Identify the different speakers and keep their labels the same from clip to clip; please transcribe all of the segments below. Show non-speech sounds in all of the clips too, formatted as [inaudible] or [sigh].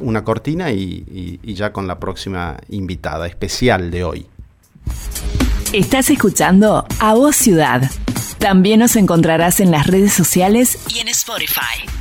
Speaker 1: una cortina y, ya con la próxima invitada especial de hoy.
Speaker 2: Estás escuchando A Voz Ciudad. También nos encontrarás en las redes sociales y en Spotify.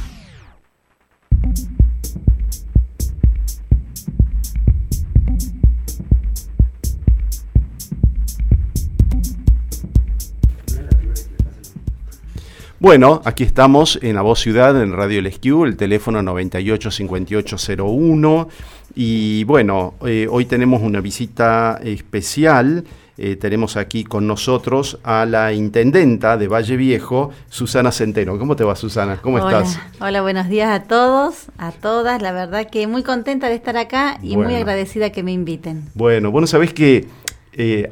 Speaker 1: Bueno, aquí estamos en La Voz Ciudad, en Radio Lesquiu, el teléfono 985801. Y bueno, eh, hoy tenemos una visita especial. Eh, tenemos aquí con nosotros a la intendenta de Valle Viejo, Susana Centeno. ¿Cómo te va, Susana? ¿Cómo estás?
Speaker 3: Hola, buenos días a todos, a todas. La verdad que muy contenta de estar acá y muy agradecida que me inviten.
Speaker 1: Bueno, bueno, sabés que eh,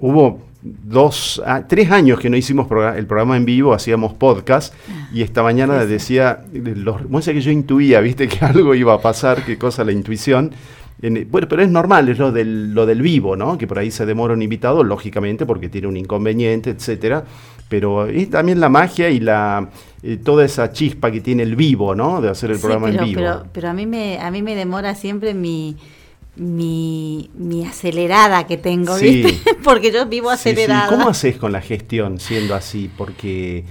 Speaker 1: hubo dos, ah, tres años que no hicimos el programa en vivo, hacíamos podcast, y esta mañana decía, los, que yo intuía, viste, [laughs] que algo iba a pasar, qué cosa la intuición. bueno, pero es normal, es lo del, lo del vivo, ¿no? Que por ahí se demora un invitado, lógicamente, porque tiene un inconveniente, etcétera. Pero es también la magia y la eh, toda esa chispa que tiene el vivo, ¿no? De hacer el programa en vivo.
Speaker 3: Pero, pero a mí me, a mí me demora siempre mi mi, mi acelerada que tengo, ¿viste? [laughs] Porque yo vivo acelerada.
Speaker 1: ¿Cómo haces con la gestión siendo así? Porque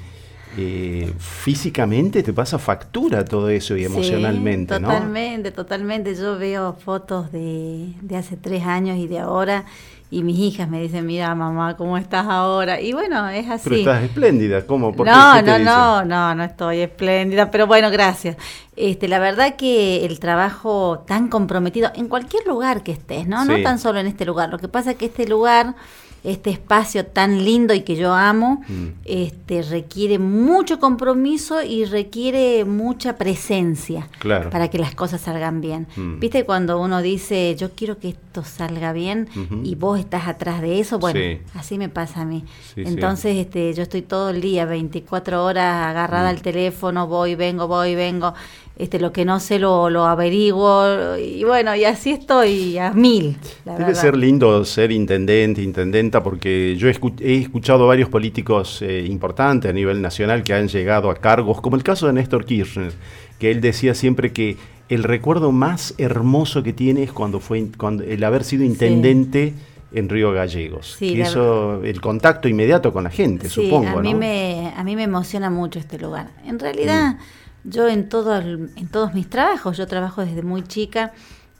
Speaker 1: eh, físicamente te pasa factura todo eso y emocionalmente,
Speaker 3: totalmente, Totalmente, Yo veo fotos de, de hace tres años y de ahora y mis hijas me dicen, mira mamá, ¿cómo estás ahora? Y bueno, es así.
Speaker 1: Pero estás espléndida, ¿cómo?
Speaker 3: ¿Por no, qué? no, no, no, no estoy espléndida, pero bueno, gracias. Este, la verdad que el trabajo tan comprometido, en cualquier lugar que estés, ¿no? No tan solo en este lugar. Lo que pasa es que este lugar este espacio tan lindo y que yo amo, mm. este, requiere mucho compromiso y requiere mucha presencia para que las cosas salgan bien. Mm. ¿Viste cuando uno dice, yo quiero que esto salga bien y vos estás atrás de eso? Bueno, así me pasa a mí. Entonces, este, yo estoy todo el día, 24 horas agarrada mm. al teléfono, voy, vengo, voy, vengo este, lo que no sé lo, lo averiguo y bueno, y así estoy a mil.
Speaker 1: Debe ser lindo ser intendente, intendenta, porque yo he, escuchado varios políticos eh, importantes a nivel nacional que han llegado a cargos, como el caso de Néstor Kirchner, que él decía siempre que el recuerdo más hermoso que tiene es cuando fue cuando, el haber sido intendente. en Río Gallegos. y eso, el contacto inmediato con la gente, supongo.
Speaker 3: A mí, me, a mí me emociona mucho este lugar. En realidad, mm. Yo en, todo, en todos mis trabajos, yo trabajo desde muy chica,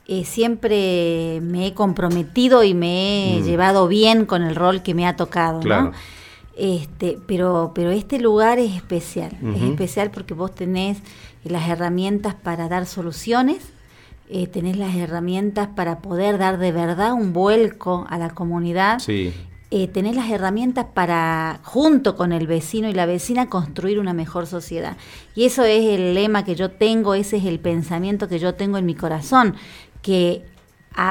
Speaker 3: eh, siempre me he comprometido y me he mm. llevado bien con el rol que me ha tocado, ¿no? Este, pero, pero este lugar es especial, es especial porque vos tenés las herramientas para dar soluciones, eh, tenés las herramientas para poder dar de verdad un vuelco a la comunidad sí eh, tener las herramientas para, junto con el vecino y la vecina, construir una mejor sociedad. Y eso es el lema que yo tengo, ese es el pensamiento que yo tengo en mi corazón, que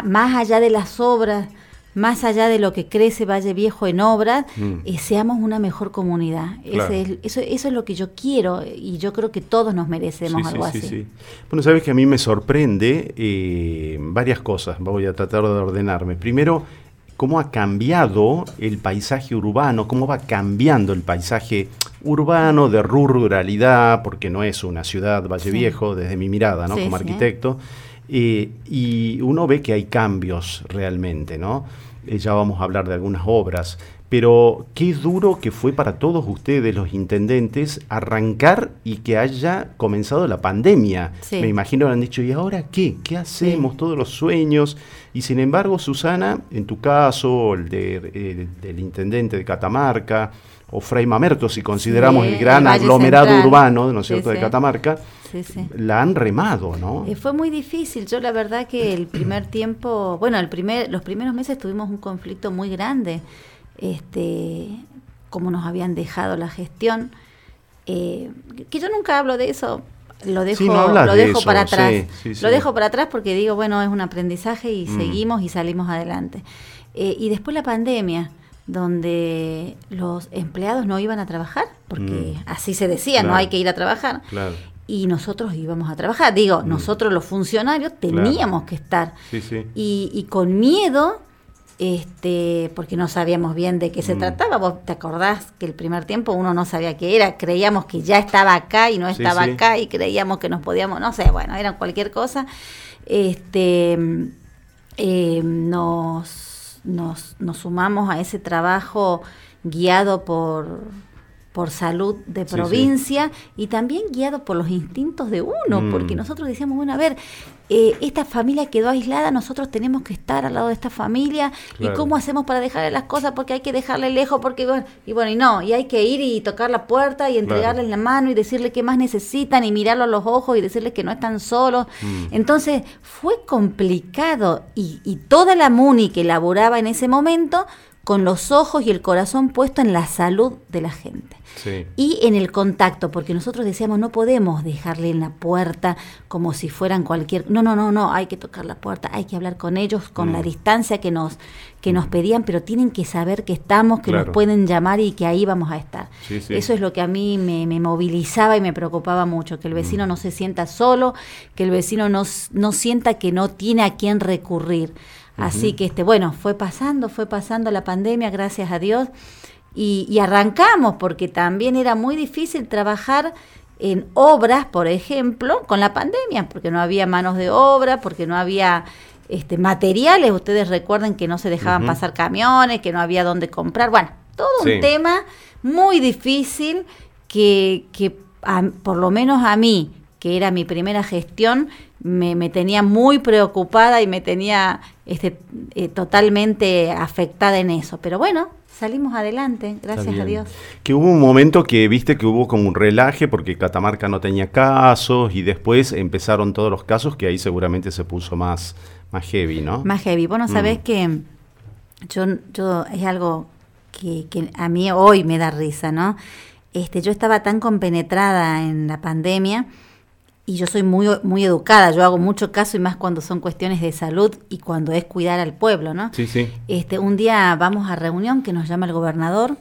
Speaker 3: más allá de las obras, más allá de lo que crece Valle Viejo en obras, mm. eh, seamos una mejor comunidad. eso, eso es lo que yo quiero y yo creo que todos nos merecemos algo así. Sí,
Speaker 1: bueno, sabes que a mí me sorprende eh, varias cosas, voy a tratar de ordenarme. Primero, cómo ha cambiado el paisaje urbano, cómo va cambiando el paisaje urbano de ruralidad, porque no es una ciudad Valle Viejo, desde mi mirada, ¿no? Como arquitecto. Eh, y uno ve que hay cambios realmente, ¿no? Eh, ya vamos a hablar de algunas obras, pero qué duro que fue para todos ustedes, los intendentes, arrancar y que haya comenzado la pandemia. Me imagino que han dicho, ¿y ahora qué? ¿Qué hacemos? Todos los sueños. Y sin embargo, Susana, en tu caso, el de, del intendente de Catamarca, o Frei Mamerto, si consideramos el gran aglomerado urbano, ¿no es cierto?, de Catamarca, la han remado, ¿no?
Speaker 3: Eh, fue muy difícil. Yo la verdad que el primer tiempo, bueno, el primer, los primeros meses tuvimos un conflicto muy grande este, cómo nos habían dejado la gestión. Eh, que yo nunca hablo de eso, lo dejo, lo dejo para atrás. lo dejo para atrás porque digo, bueno, es un aprendizaje y mm. seguimos y salimos adelante. Eh, y después la pandemia, donde los empleados no iban a trabajar, porque mm. así se decía, no hay que ir a trabajar. Y nosotros íbamos a trabajar. Digo, mm. nosotros los funcionarios teníamos que estar. Y, y con miedo este, porque no sabíamos bien de qué se trataba. Vos te acordás que el primer tiempo uno no sabía qué era, creíamos que ya estaba acá y no estaba acá y creíamos que nos podíamos, no sé, bueno, era cualquier cosa. Este, eh, nos, nos, nos sumamos a ese trabajo guiado por por salud de provincia y también guiado por los instintos de uno, mm. porque nosotros decíamos, bueno, a ver, eh, esta familia quedó aislada, nosotros tenemos que estar al lado de esta familia y cómo hacemos para dejarle las cosas, porque hay que dejarle lejos, porque bueno, y bueno, y no, y hay que ir y tocar la puerta y entregarles la mano y decirle qué más necesitan y mirarlo a los ojos y decirles que no están solos. Mm. Entonces fue complicado y, y toda la MUNI que elaboraba en ese momento con los ojos y el corazón puesto en la salud de la gente. Y en el contacto, porque nosotros decíamos, no podemos dejarle en la puerta como si fueran cualquier... No, no, no, no, hay que tocar la puerta, hay que hablar con ellos con la mm. distancia que nos, que nos pedían, pero tienen que saber que estamos, que nos pueden llamar y que ahí vamos a estar. Eso es lo que a mí me, movilizaba y me preocupaba mucho, que el vecino mm. no se sienta solo, que el vecino no, no sienta que no tiene a quién recurrir. Así que, este, bueno, fue pasando, fue pasando la pandemia, gracias a Dios, y, arrancamos, porque también era muy difícil trabajar en obras, por ejemplo, con la pandemia, porque no había manos de obra, porque no había este, materiales. Ustedes recuerden que no se dejaban pasar camiones, que no había dónde comprar. Bueno, todo un tema muy difícil que, que por lo menos a mí, que era mi primera gestión, me, me tenía muy preocupada y me tenía este, eh, totalmente afectada en eso. Pero bueno, salimos adelante, gracias a Dios.
Speaker 1: Que hubo un momento que viste que hubo como un relaje porque Catamarca no tenía casos y después empezaron todos los casos que ahí seguramente se puso más, más heavy, ¿no?
Speaker 3: Más heavy. Bueno, sabés mm. que yo, yo es algo que, que a mí hoy me da risa, ¿no? Este, yo estaba tan compenetrada en la pandemia y yo soy muy, muy educada, yo hago mucho caso y más cuando son cuestiones de salud y cuando es cuidar al pueblo, ¿no?
Speaker 1: Sí, sí.
Speaker 3: Este, un día vamos a reunión que nos llama el gobernador,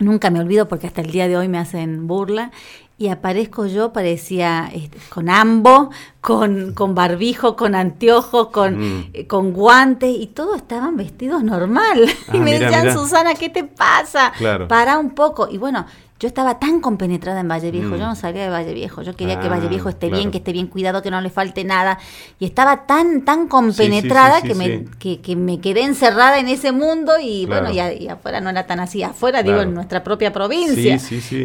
Speaker 3: nunca me olvido porque hasta el día de hoy me hacen burla, y aparezco yo, parecía este, con ambo, con, con barbijo, con anteojos, con, mm. eh, con guantes, y todos estaban vestidos normal. [laughs] y ah, me decían, Susana, ¿qué te pasa? Para un poco. Y bueno, yo estaba tan compenetrada en Valle Viejo, yo mm. no salía de Valle Viejo, yo quería que Valle ah, Viejo esté bien, que esté bien cuidado, que no le falte nada. Y estaba tan, tan compenetrada que, me, que, me quedé encerrada en ese mundo y bueno, y, afuera no era tan así, afuera digo en nuestra propia provincia.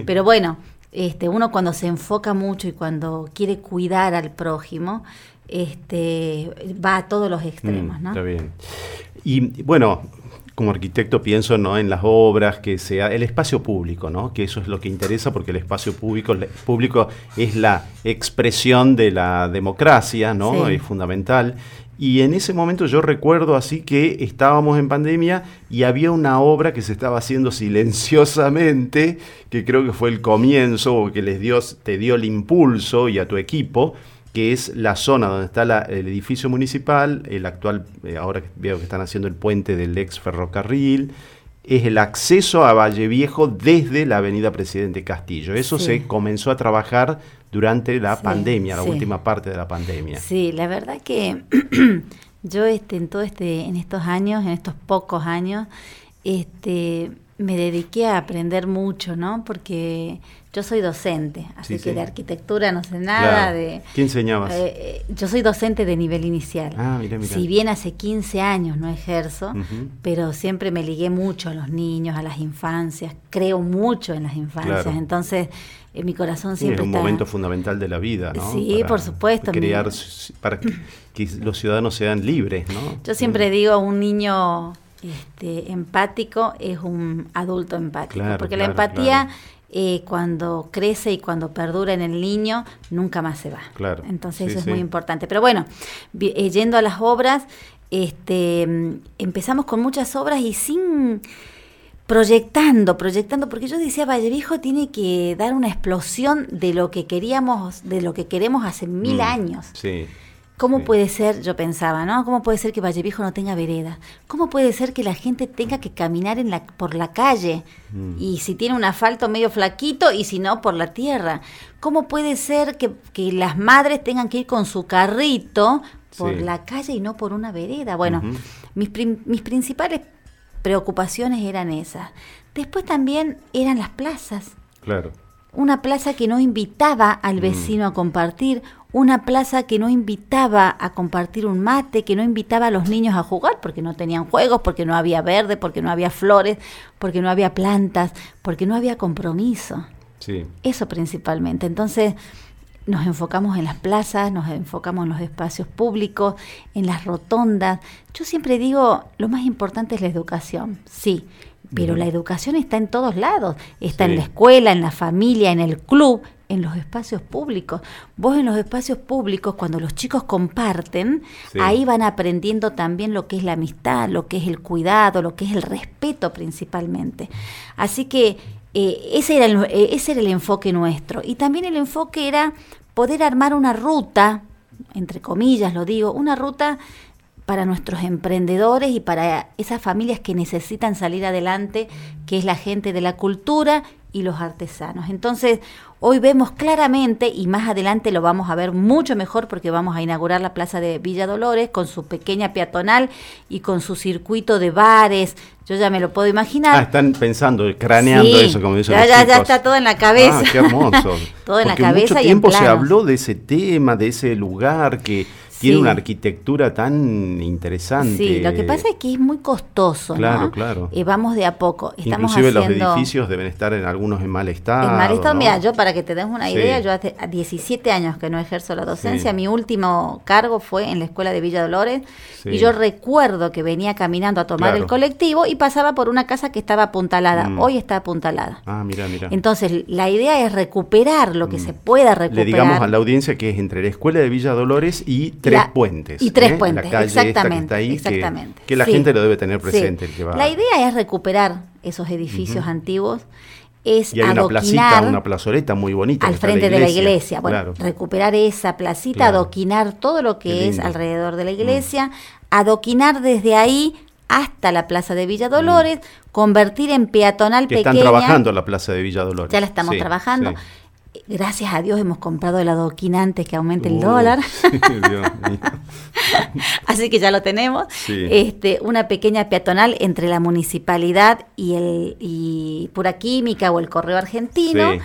Speaker 3: Pero bueno, este, uno cuando se enfoca mucho y cuando quiere cuidar al prójimo, este, va a todos los extremos, mm, ¿no?
Speaker 1: Está bien. Y bueno, como arquitecto pienso ¿no? en las obras, que sea el espacio público, ¿no? que eso es lo que interesa porque el espacio público, público es la expresión de la democracia, ¿no? es fundamental. Y en ese momento yo recuerdo así que estábamos en pandemia y había una obra que se estaba haciendo silenciosamente, que creo que fue el comienzo o que les dio, te dio el impulso y a tu equipo, que es la zona donde está el edificio municipal, el actual, eh, ahora veo que están haciendo el puente del ex ferrocarril, es el acceso a Valle Viejo desde la avenida Presidente Castillo. Eso se comenzó a trabajar durante la pandemia, la última parte de la pandemia.
Speaker 3: Sí, la verdad que [clears throat] yo este, en todo este, en estos años, en estos pocos años, este, me dediqué a aprender mucho, ¿no? Porque yo soy docente, así que de arquitectura no sé nada. de
Speaker 1: ¿Qué enseñabas?
Speaker 3: Eh, eh, yo soy docente de nivel inicial.
Speaker 1: Ah, mira, mira.
Speaker 3: Si bien hace 15 años no ejerzo, pero siempre me ligué mucho a los niños, a las infancias, creo mucho en las infancias. Entonces, en mi corazón siempre
Speaker 1: es un momento fundamental de la vida, ¿no?
Speaker 3: Sí, por supuesto.
Speaker 1: Crear, para que, los ciudadanos sean libres, ¿no?
Speaker 3: Yo siempre digo, un niño este, empático es un adulto empático, porque la empatía eh, cuando crece y cuando perdura en el niño, nunca más se va.
Speaker 1: Claro.
Speaker 3: Entonces eso es muy importante. Pero bueno, eh, yendo a las obras, este, empezamos con muchas obras y sin proyectando, proyectando, porque yo decía, Valle Viejo tiene que dar una explosión de lo que queríamos, de lo que queremos hace mil mm, años.
Speaker 1: Sí.
Speaker 3: ¿Cómo puede ser, yo pensaba, ¿no? ¿Cómo puede ser que Valle Viejo no tenga vereda? ¿Cómo puede ser que la gente tenga que caminar en la, por la calle? Mm. Y si tiene un asfalto medio flaquito y si no, por la tierra. ¿Cómo puede ser que, que las madres tengan que ir con su carrito por
Speaker 1: Sí.
Speaker 3: la calle y no por una vereda. Bueno, mis, prim- mis principales preocupaciones eran esas. Después también eran las plazas.
Speaker 1: Claro.
Speaker 3: Una plaza que no invitaba al vecino a compartir, una plaza que no invitaba a compartir un mate, que no invitaba a los niños a jugar porque no tenían juegos, porque no había verde, porque no había flores, porque no había plantas, porque no había compromiso.
Speaker 1: Sí.
Speaker 3: Eso principalmente. Entonces nos enfocamos en las plazas, nos enfocamos en los espacios públicos, en las rotondas. Yo siempre digo, lo más importante es la educación, sí, pero la educación está en todos lados. Está
Speaker 1: Sí.
Speaker 3: en la escuela, en la familia, en el club, en los espacios públicos. Vos en los espacios públicos, cuando los chicos comparten,
Speaker 1: Sí.
Speaker 3: ahí van aprendiendo también lo que es la amistad, lo que es el cuidado, lo que es el respeto principalmente. Así que eh, ese, era el, eh, ese era el enfoque nuestro. Y también el enfoque era poder armar una ruta, entre comillas lo digo, una ruta para nuestros emprendedores y para esas familias que necesitan salir adelante, que es la gente de la cultura y los artesanos. Entonces, hoy vemos claramente, y más adelante lo vamos a ver mucho mejor porque vamos a inaugurar la Plaza de Villa Dolores con su pequeña peatonal y con su circuito de bares. Yo ya me lo puedo imaginar.
Speaker 1: Ah, están pensando, craneando
Speaker 3: Sí,
Speaker 1: eso, como dicen
Speaker 3: ya,
Speaker 1: los
Speaker 3: ya, ya está todo en la cabeza.
Speaker 1: Ah, qué hermoso. [laughs]
Speaker 3: Todo en la cabeza
Speaker 1: mucho
Speaker 3: y en
Speaker 1: tiempo se habló de ese tema, de ese lugar que tiene
Speaker 3: Sí.
Speaker 1: una arquitectura tan interesante.
Speaker 3: Sí, lo que pasa es que es muy costoso,
Speaker 1: Claro,
Speaker 3: ¿no?
Speaker 1: claro.
Speaker 3: Eh, vamos de a poco. Estamos
Speaker 1: Inclusive
Speaker 3: haciendo...
Speaker 1: los edificios deben estar en algunos en mal estado.
Speaker 3: En mal estado,
Speaker 1: ¿no?
Speaker 3: mira, yo para que te des una
Speaker 1: Sí.
Speaker 3: idea, yo hace 17 años que no ejerzo la docencia,
Speaker 1: Sí.
Speaker 3: mi último cargo fue en la escuela de Villa Dolores y yo recuerdo que venía caminando a tomar
Speaker 1: Claro.
Speaker 3: el colectivo y pasaba por una casa que estaba apuntalada,
Speaker 1: Mm.
Speaker 3: hoy está apuntalada.
Speaker 1: Ah, mira, mira.
Speaker 3: Entonces, la idea es recuperar lo que se pueda recuperar.
Speaker 1: Mm. Le digamos a la audiencia que es entre la escuela de Villa Dolores y Tres
Speaker 3: La-
Speaker 1: Puentes.
Speaker 3: y Tres
Speaker 1: ¿eh?
Speaker 3: Puentes,
Speaker 1: la calle esta que
Speaker 3: exactamente,
Speaker 1: está ahí, que-
Speaker 3: exactamente.
Speaker 1: Que, la
Speaker 3: Sí.
Speaker 1: gente lo debe tener
Speaker 3: Sí.
Speaker 1: presente. el que va-
Speaker 3: La idea es recuperar esos edificios antiguos, es
Speaker 1: y hay una
Speaker 3: adoquinar
Speaker 1: placita, una plazoleta muy bonita.
Speaker 3: al frente de la iglesia. Bueno,
Speaker 1: Claro.
Speaker 3: recuperar esa placita,
Speaker 1: Claro.
Speaker 3: adoquinar todo lo que es.
Speaker 1: Mm.
Speaker 3: alrededor de la iglesia, adoquinar desde ahí hasta la Plaza de Villa Dolores, convertir en peatonal
Speaker 1: Mm. que
Speaker 3: pequeña.
Speaker 1: están trabajando la Plaza de Villa Dolores.
Speaker 3: Ya la estamos
Speaker 1: Sí,
Speaker 3: trabajando.
Speaker 1: sí.
Speaker 3: Gracias a Dios hemos comprado el adoquinante que aumente el
Speaker 1: Uh,
Speaker 3: dólar. [laughs] [laughs] Así que ya lo tenemos.
Speaker 1: Sí.
Speaker 3: Este, una pequeña peatonal entre la municipalidad y el y Pura Química o el Correo Argentino.
Speaker 1: Sí.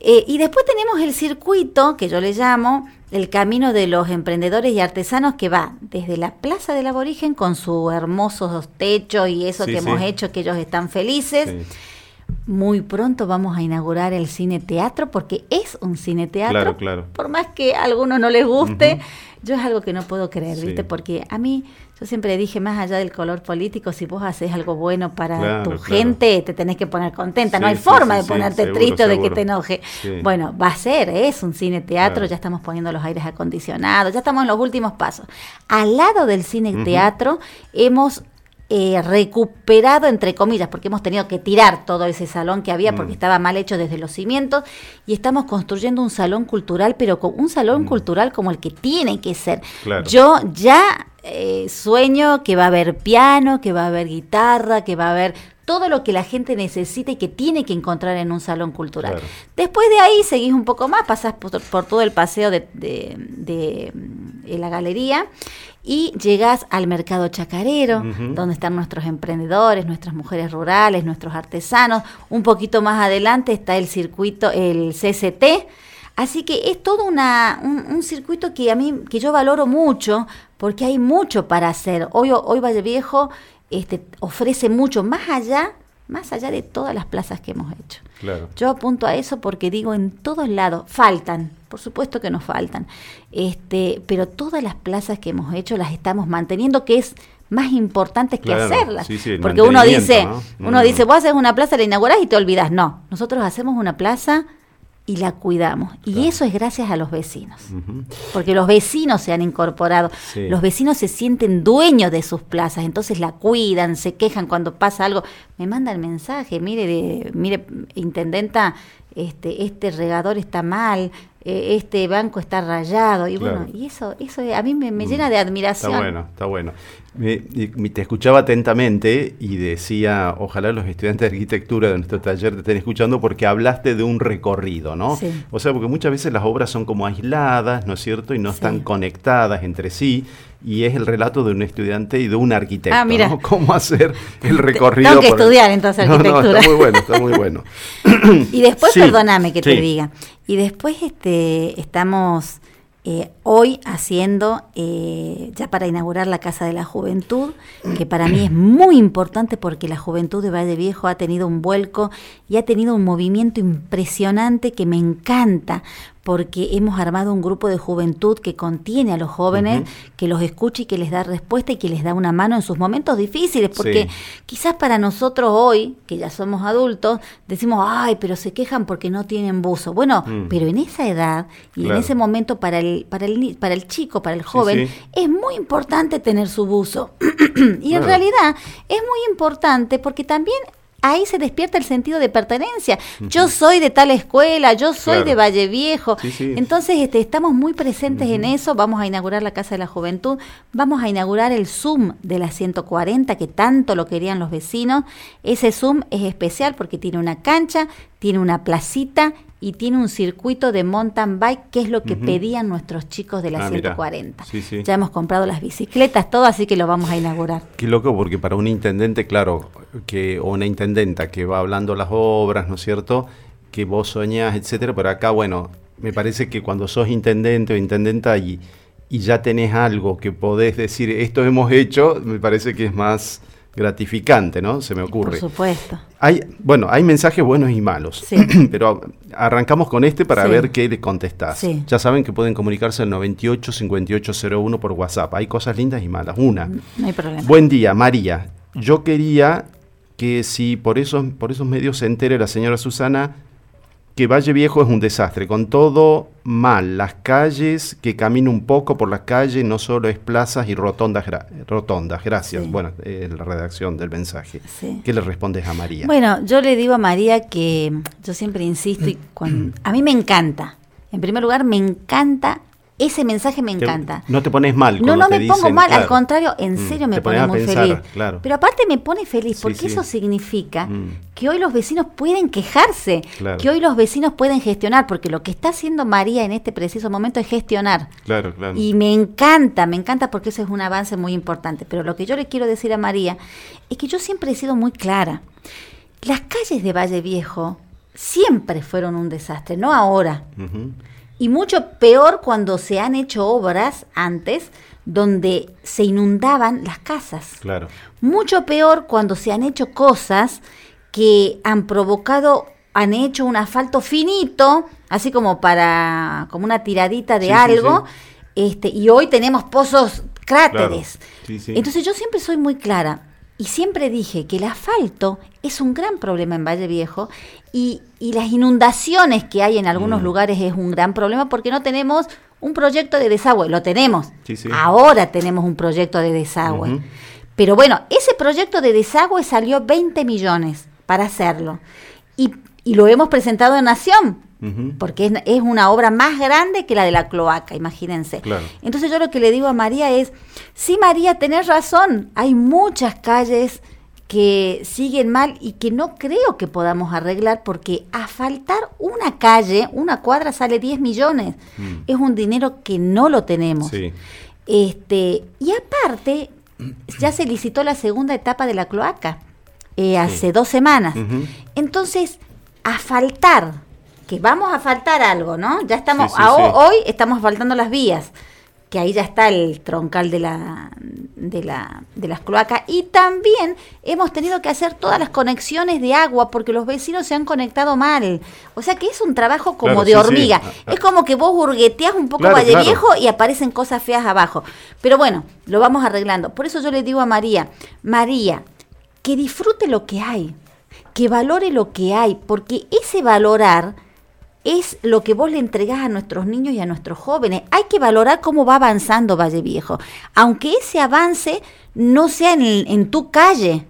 Speaker 3: Eh, y después tenemos el circuito, que yo le llamo el camino de los emprendedores y artesanos, que va desde la Plaza del Aborigen con sus hermosos techos y eso
Speaker 1: Sí,
Speaker 3: que hemos hecho, que ellos están felices. Muy pronto vamos a inaugurar el cine teatro, porque es un cine teatro.
Speaker 1: Claro, claro.
Speaker 3: Por más que a algunos no les guste, yo es algo que no puedo creer,
Speaker 1: Sí.
Speaker 3: ¿viste? Porque a mí, yo siempre dije, más allá del color político, si vos haces algo bueno para
Speaker 1: Claro,
Speaker 3: tu
Speaker 1: claro.
Speaker 3: gente, te tenés que poner contenta. no hay
Speaker 1: sí,
Speaker 3: forma de ponerte
Speaker 1: seguro,
Speaker 3: triste o de que te enoje. Bueno, va a ser, es un cine teatro, ya estamos poniendo los aires acondicionados, ya estamos en los últimos pasos. Al lado del cine teatro hemos eh, recuperado, entre comillas, porque hemos tenido que tirar todo ese salón que había porque
Speaker 1: Mm.
Speaker 3: estaba mal hecho desde los cimientos y estamos construyendo un salón cultural, pero con un salón cultural como el que tiene que ser.
Speaker 1: Mm. Claro.
Speaker 3: Yo ya eh, sueño que va a haber piano, que va a haber guitarra, que va a haber todo lo que la gente necesita y que tiene que encontrar en un salón cultural.
Speaker 1: Claro.
Speaker 3: Después de ahí seguís un poco más, pasás por, por todo el paseo de, de- de, mm, de la galería y llegás al mercado chacarero, donde están nuestros emprendedores, nuestras mujeres rurales, nuestros artesanos. Un poquito más adelante está el circuito, el CCT. Así que es todo una, un, un circuito que a mí, que yo valoro mucho, porque hay mucho para hacer. Hoy, hoy Valle Viejo este, ofrece mucho, más allá, más allá de todas las plazas que hemos hecho.
Speaker 1: Claro.
Speaker 3: Yo apunto a eso porque digo en todos lados, faltan, por supuesto que nos faltan, este, pero todas las plazas que hemos hecho las estamos manteniendo, que es más importante que hacerlas.
Speaker 1: sí,
Speaker 3: porque uno dice, uno dice, vos haces una plaza, la inaugurás y te olvidas. No, nosotros hacemos una plaza y la cuidamos. Y
Speaker 1: Claro.
Speaker 3: eso es gracias a los vecinos. Porque los vecinos se han incorporado,
Speaker 1: Sí.
Speaker 3: los vecinos se sienten dueños de sus plazas, entonces la cuidan, se quejan cuando pasa algo, me mandan mensaje, mire, de- mire, intendenta, este, este regador está mal, eh, este banco está rayado. Y
Speaker 1: Claro.
Speaker 3: bueno, y eso, eso a mí me, me llena de admiración.
Speaker 1: Está bueno, está bueno. Me- y- te escuchaba atentamente y decía, ojalá los estudiantes de arquitectura de nuestro taller te estén escuchando porque hablaste de un recorrido, ¿no?
Speaker 3: Sí.
Speaker 1: O sea, porque muchas veces las obras son como aisladas, ¿no es cierto? Y no
Speaker 3: Sí.
Speaker 1: están conectadas entre sí. Y es el relato de un estudiante y de un arquitecto,
Speaker 3: Ah, mira.
Speaker 1: ¿no? [laughs] Cómo hacer el recorrido.
Speaker 3: tengo que
Speaker 1: por-
Speaker 3: estudiar, entonces,
Speaker 1: No, no,
Speaker 3: arquitectura.
Speaker 1: está muy bueno, está muy bueno. [coughs]
Speaker 3: Y después,
Speaker 1: Sí,
Speaker 3: perdóname que te diga, y después este, estamos eh, hoy haciendo, eh, ya para inaugurar la Casa de la Juventud, que para mí es muy importante porque la juventud de Valle Viejo ha tenido un vuelco y ha tenido un movimiento impresionante que me encanta, porque hemos armado un grupo de juventud que contiene a los jóvenes, que los escucha y que les da respuesta y que les da una mano en sus momentos difíciles, porque
Speaker 1: Sí.
Speaker 3: quizás para nosotros hoy, que ya somos adultos, decimos, ay, pero se quejan porque no tienen buzo. Bueno,
Speaker 1: Mm.
Speaker 3: pero en esa edad y
Speaker 1: Claro.
Speaker 3: en ese momento para el, para el, para el chico, para el joven,
Speaker 1: sí.
Speaker 3: es muy importante tener su buzo. [clears throat] y en realidad es muy importante porque también... Ahí se despierta el sentido de pertenencia. Yo soy de tal escuela, yo soy
Speaker 1: Claro.
Speaker 3: de Valle Viejo.
Speaker 1: Sí, sí.
Speaker 3: Entonces este, estamos muy presentes en eso. Vamos a inaugurar la Casa de la Juventud. Vamos a inaugurar el Zoom de la 140 que tanto lo querían los vecinos. Ese Zoom es especial porque tiene una cancha, tiene una placita y tiene un circuito de mountain bike, que es lo que pedían nuestros chicos de la
Speaker 1: Ah, mira.
Speaker 3: 140.
Speaker 1: Sí, sí.
Speaker 3: Ya hemos comprado las bicicletas, todo, así que lo vamos a inaugurar.
Speaker 1: Qué loco, porque para un intendente, claro, que, o una intendenta que va hablando las obras, ¿no es cierto? Que vos soñás, etcétera, pero acá, bueno, me parece que cuando sos intendente o intendenta y, y ya tenés algo que podés decir, esto hemos hecho, me parece que es más gratificante, ¿no? Se me
Speaker 3: Por
Speaker 1: ocurre.
Speaker 3: supuesto.
Speaker 1: Hay, bueno, hay mensajes buenos y malos,
Speaker 3: Sí. [clears throat]
Speaker 1: pero arrancamos con este para
Speaker 3: Sí.
Speaker 1: ver qué le contestás.
Speaker 3: Sí.
Speaker 1: Ya saben que pueden comunicarse al 98 5801 por WhatsApp. Hay cosas lindas y malas. Una,
Speaker 3: No hay problema.
Speaker 1: Buen día, María. Yo quería que si por esos, por esos medios se entere la señora Susana que Valle Viejo es un desastre, con todo mal, las calles, que camine un poco por las calles, no solo es plazas y rotondas, gra- rotondas. Gracias.
Speaker 3: Sí.
Speaker 1: Bueno, eh, la redacción del mensaje.
Speaker 3: Sí.
Speaker 1: ¿Qué le respondes a María?
Speaker 3: Bueno, yo le digo a María que yo siempre insisto y cuando, a mí me encanta. En primer lugar, me encanta ese mensaje me
Speaker 1: Te-
Speaker 3: encanta.
Speaker 1: no te pones mal
Speaker 3: No, no me pongo mal, al contrario, en
Speaker 1: Mm,
Speaker 3: serio me pone muy
Speaker 1: pensar,
Speaker 3: feliz.
Speaker 1: claro.
Speaker 3: Pero aparte me pone feliz porque
Speaker 1: sí.
Speaker 3: eso significa
Speaker 1: Mm.
Speaker 3: que hoy los vecinos pueden quejarse,
Speaker 1: Claro.
Speaker 3: que hoy los vecinos pueden gestionar, porque lo que está haciendo María en este preciso momento es gestionar.
Speaker 1: Claro, claro.
Speaker 3: Y me encanta, me encanta porque eso es un avance muy importante. Pero lo que yo le quiero decir a María es que yo siempre he sido muy clara. Las calles de Valle Viejo siempre fueron un desastre, no ahora.
Speaker 1: Ujú.
Speaker 3: Y mucho peor cuando se han hecho obras antes donde se inundaban las casas.
Speaker 1: Claro.
Speaker 3: Mucho peor cuando se han hecho cosas que han provocado, han hecho un asfalto finito, así como para, como una tiradita de
Speaker 1: Sí, sí,
Speaker 3: algo, este, y hoy tenemos pozos cráteres.
Speaker 1: Claro.
Speaker 3: Entonces yo siempre soy muy clara y siempre dije que el asfalto es un gran problema en Valle Viejo y, y las inundaciones que hay en algunos
Speaker 1: Mm.
Speaker 3: lugares es un gran problema porque no tenemos un proyecto de desagüe. Lo tenemos.
Speaker 1: Sí, sí.
Speaker 3: Ahora tenemos un proyecto de desagüe. Pero bueno, ese proyecto de desagüe salió 20 millones para hacerlo. Y, y lo hemos presentado en Nación, Porque es, es una obra más grande que la de la cloaca, imagínense.
Speaker 1: Claro.
Speaker 3: Entonces yo lo que le digo a María es, sí María, tenés razón, hay muchas calles que siguen mal y que no creo que podamos arreglar porque asfaltar una calle, una cuadra sale 10 millones.
Speaker 1: Mm.
Speaker 3: Es un dinero que no lo tenemos.
Speaker 1: Sí.
Speaker 3: Este, y aparte, [clears throat] ya se licitó la segunda etapa de la cloaca eh, hace dos semanas. Entonces, asfaltar, que vamos a asfaltar algo, ¿no? Ya estamos,
Speaker 1: Sí, sí,
Speaker 3: a-
Speaker 1: sí.
Speaker 3: hoy estamos asfaltando las vías, que ahí ya está el troncal de la de la de las cloacas y también hemos tenido que hacer todas las conexiones de agua porque los vecinos se han conectado mal. O sea que es un trabajo como
Speaker 1: Claro,
Speaker 3: de hormiga.
Speaker 1: Ah, ah.
Speaker 3: Es como que vos hurgueteás un poco
Speaker 1: Claro,
Speaker 3: Valle
Speaker 1: claro.
Speaker 3: Viejo y aparecen cosas feas abajo. Pero bueno, lo vamos arreglando. Por eso yo le digo a María, María, que disfrute lo que hay, que valore lo que hay, porque ese valorar es lo que vos le entregás a nuestros niños y a nuestros jóvenes. Hay que valorar cómo va avanzando Valle Viejo, aunque ese avance no sea en, tu calle,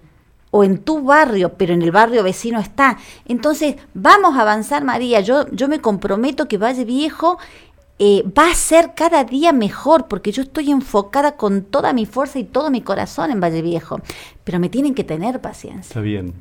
Speaker 3: o en tu barrio, pero en el barrio vecino está. Entonces, vamos a avanzar, María. Yo, yo me comprometo que Valle Viejo eh, va a ser cada día mejor, porque yo estoy enfocada con toda mi fuerza y todo mi corazón en Valle Viejo. Pero me tienen que tener paciencia.
Speaker 1: Está bien.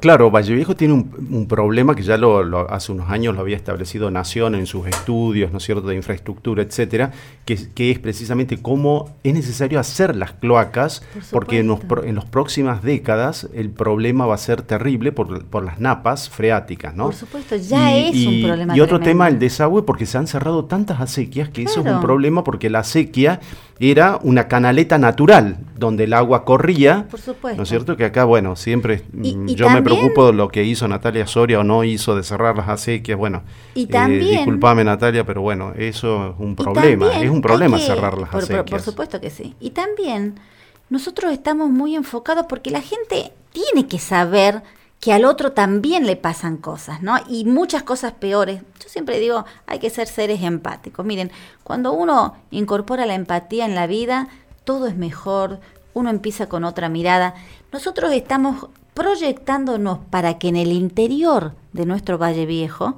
Speaker 1: Claro, Valleviejo tiene un, problema que ya lo, hace unos años lo había establecido Nación en sus estudios, ¿no es cierto?, de infraestructura, etcétera, que, que es precisamente cómo es necesario hacer las cloacas, porque en, los, en las próximas décadas el problema va a ser terrible por, por las napas freáticas, ¿no?
Speaker 3: Por supuesto, ya es un problema.
Speaker 1: Y otro tema, el desagüe, porque se han cerrado tantas acequias que eso es un problema porque la acequia era una canaleta natural donde el agua corría.
Speaker 3: Por supuesto.
Speaker 1: ¿No es cierto? Que acá, bueno, siempre mm, yo me preocupo de lo que hizo Natalia Soria o no hizo de cerrar las acequias. Bueno,
Speaker 3: y eh, también,
Speaker 1: disculpame Natalia, pero bueno, eso es un problema. Es un problema cerrar las acequias.
Speaker 3: por supuesto que sí. Y también nosotros estamos muy enfocados porque la gente tiene que saber que al otro también le pasan cosas, ¿no? Y muchas cosas peores. Yo siempre digo, hay que ser seres empáticos. Miren, cuando uno incorpora la empatía en la vida, todo es mejor, uno empieza con otra mirada. Nosotros estamos proyectándonos para que en el interior de nuestro Valle Viejo,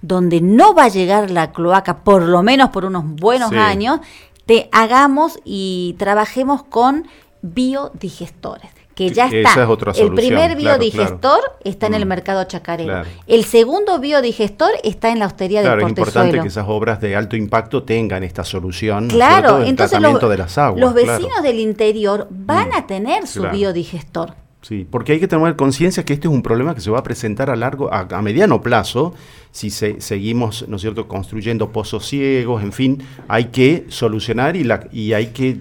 Speaker 3: donde no va a llegar la cloaca, por lo menos por unos buenos años, te hagamos y trabajemos con biodigestores que ya está. el primer biodigestor está en el mm. mercado chacarero. El segundo biodigestor está en la hostería del Portezuelo.
Speaker 1: es importante que esas obras de alto impacto tengan esta solución.
Speaker 3: Claro, entonces los, de las aguas, los vecinos del interior van mm. a tener su biodigestor.
Speaker 1: Sí, porque hay que tener conciencia que este es un problema que se va a presentar a largo, a, mediano plazo, si seguimos, ¿no es cierto?, construyendo pozos ciegos, en fin, hay que solucionar y, la, y hay que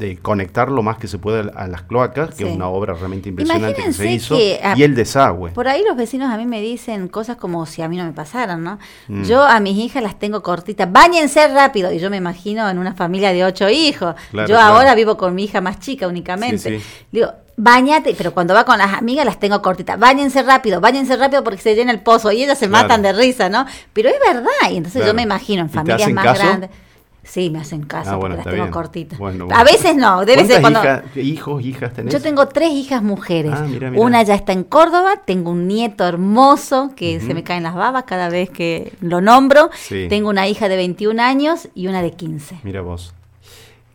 Speaker 1: de conectar lo más que se puede a las cloacas, que es una obra realmente impresionante que se hizo, y el desagüe.
Speaker 3: Por ahí los vecinos a mí me dicen cosas como si a mí no me pasaran, ¿no? Mm. Yo a mis hijas las tengo cortitas, bañense rápido, y yo me imagino en una familia de ocho hijos. yo ahora vivo con mi hija más chica únicamente. Digo, bañate, pero cuando va con las amigas las tengo cortitas, bañense rápido, bañense rápido porque se llena el pozo, y ellas se matan de risa, ¿no? Pero es verdad, y entonces yo me imagino en familias más grandes. Sí, me hacen caso ah, porque las tengo cortitas. A veces no, debe ser cuando.
Speaker 1: hijos, hijas tenés?
Speaker 3: Yo tengo tres hijas mujeres. Ah, una ya está en Córdoba, tengo un nieto hermoso que se me caen las babas cada vez que lo nombro. Tengo una hija de 21 años y una de 15.
Speaker 1: Mira vos.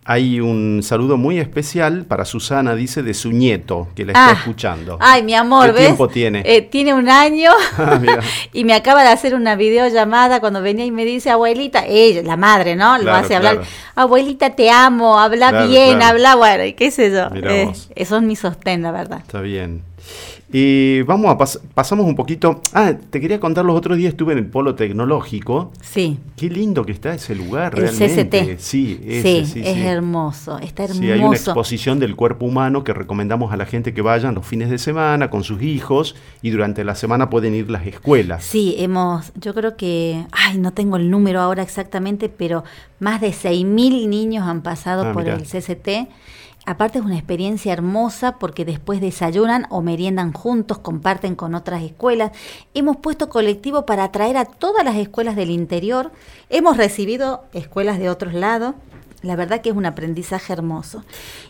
Speaker 1: Hay un saludo muy especial para Susana, dice, de su nieto, que la está ah. escuchando.
Speaker 3: Ay, mi amor,
Speaker 1: ¿Qué tiempo tiene?
Speaker 3: Eh, tiene un año [laughs] ah, [laughs] y me acaba de hacer una videollamada cuando venía y me dice, abuelita, ella, la madre, ¿no? Lo hace hablar, abuelita, te amo, habla bien, habla, bueno, qué sé yo. Eh, eso es mi sostén, la verdad.
Speaker 1: Está bien. Y vamos a pasamos un poquito. Ah, te quería contar los otros días estuve en el polo tecnológico.
Speaker 3: Sí.
Speaker 1: Qué lindo que está ese lugar
Speaker 3: el
Speaker 1: realmente.
Speaker 3: CCT. Sí, sí, es hermoso, está hermoso. Sí,
Speaker 1: hay una exposición del cuerpo humano que recomendamos a la gente que vayan los fines de semana con sus hijos y durante la semana pueden ir las escuelas.
Speaker 3: Sí, hemos, yo creo que, ay, no tengo el número ahora exactamente, pero más de 6.000 niños han pasado ah, por el CCT Aparte es una experiencia hermosa porque después desayunan o meriendan juntos, comparten con otras escuelas. Hemos puesto colectivo para atraer a todas las escuelas del interior. Hemos recibido escuelas de otros lados. La verdad que es un aprendizaje hermoso.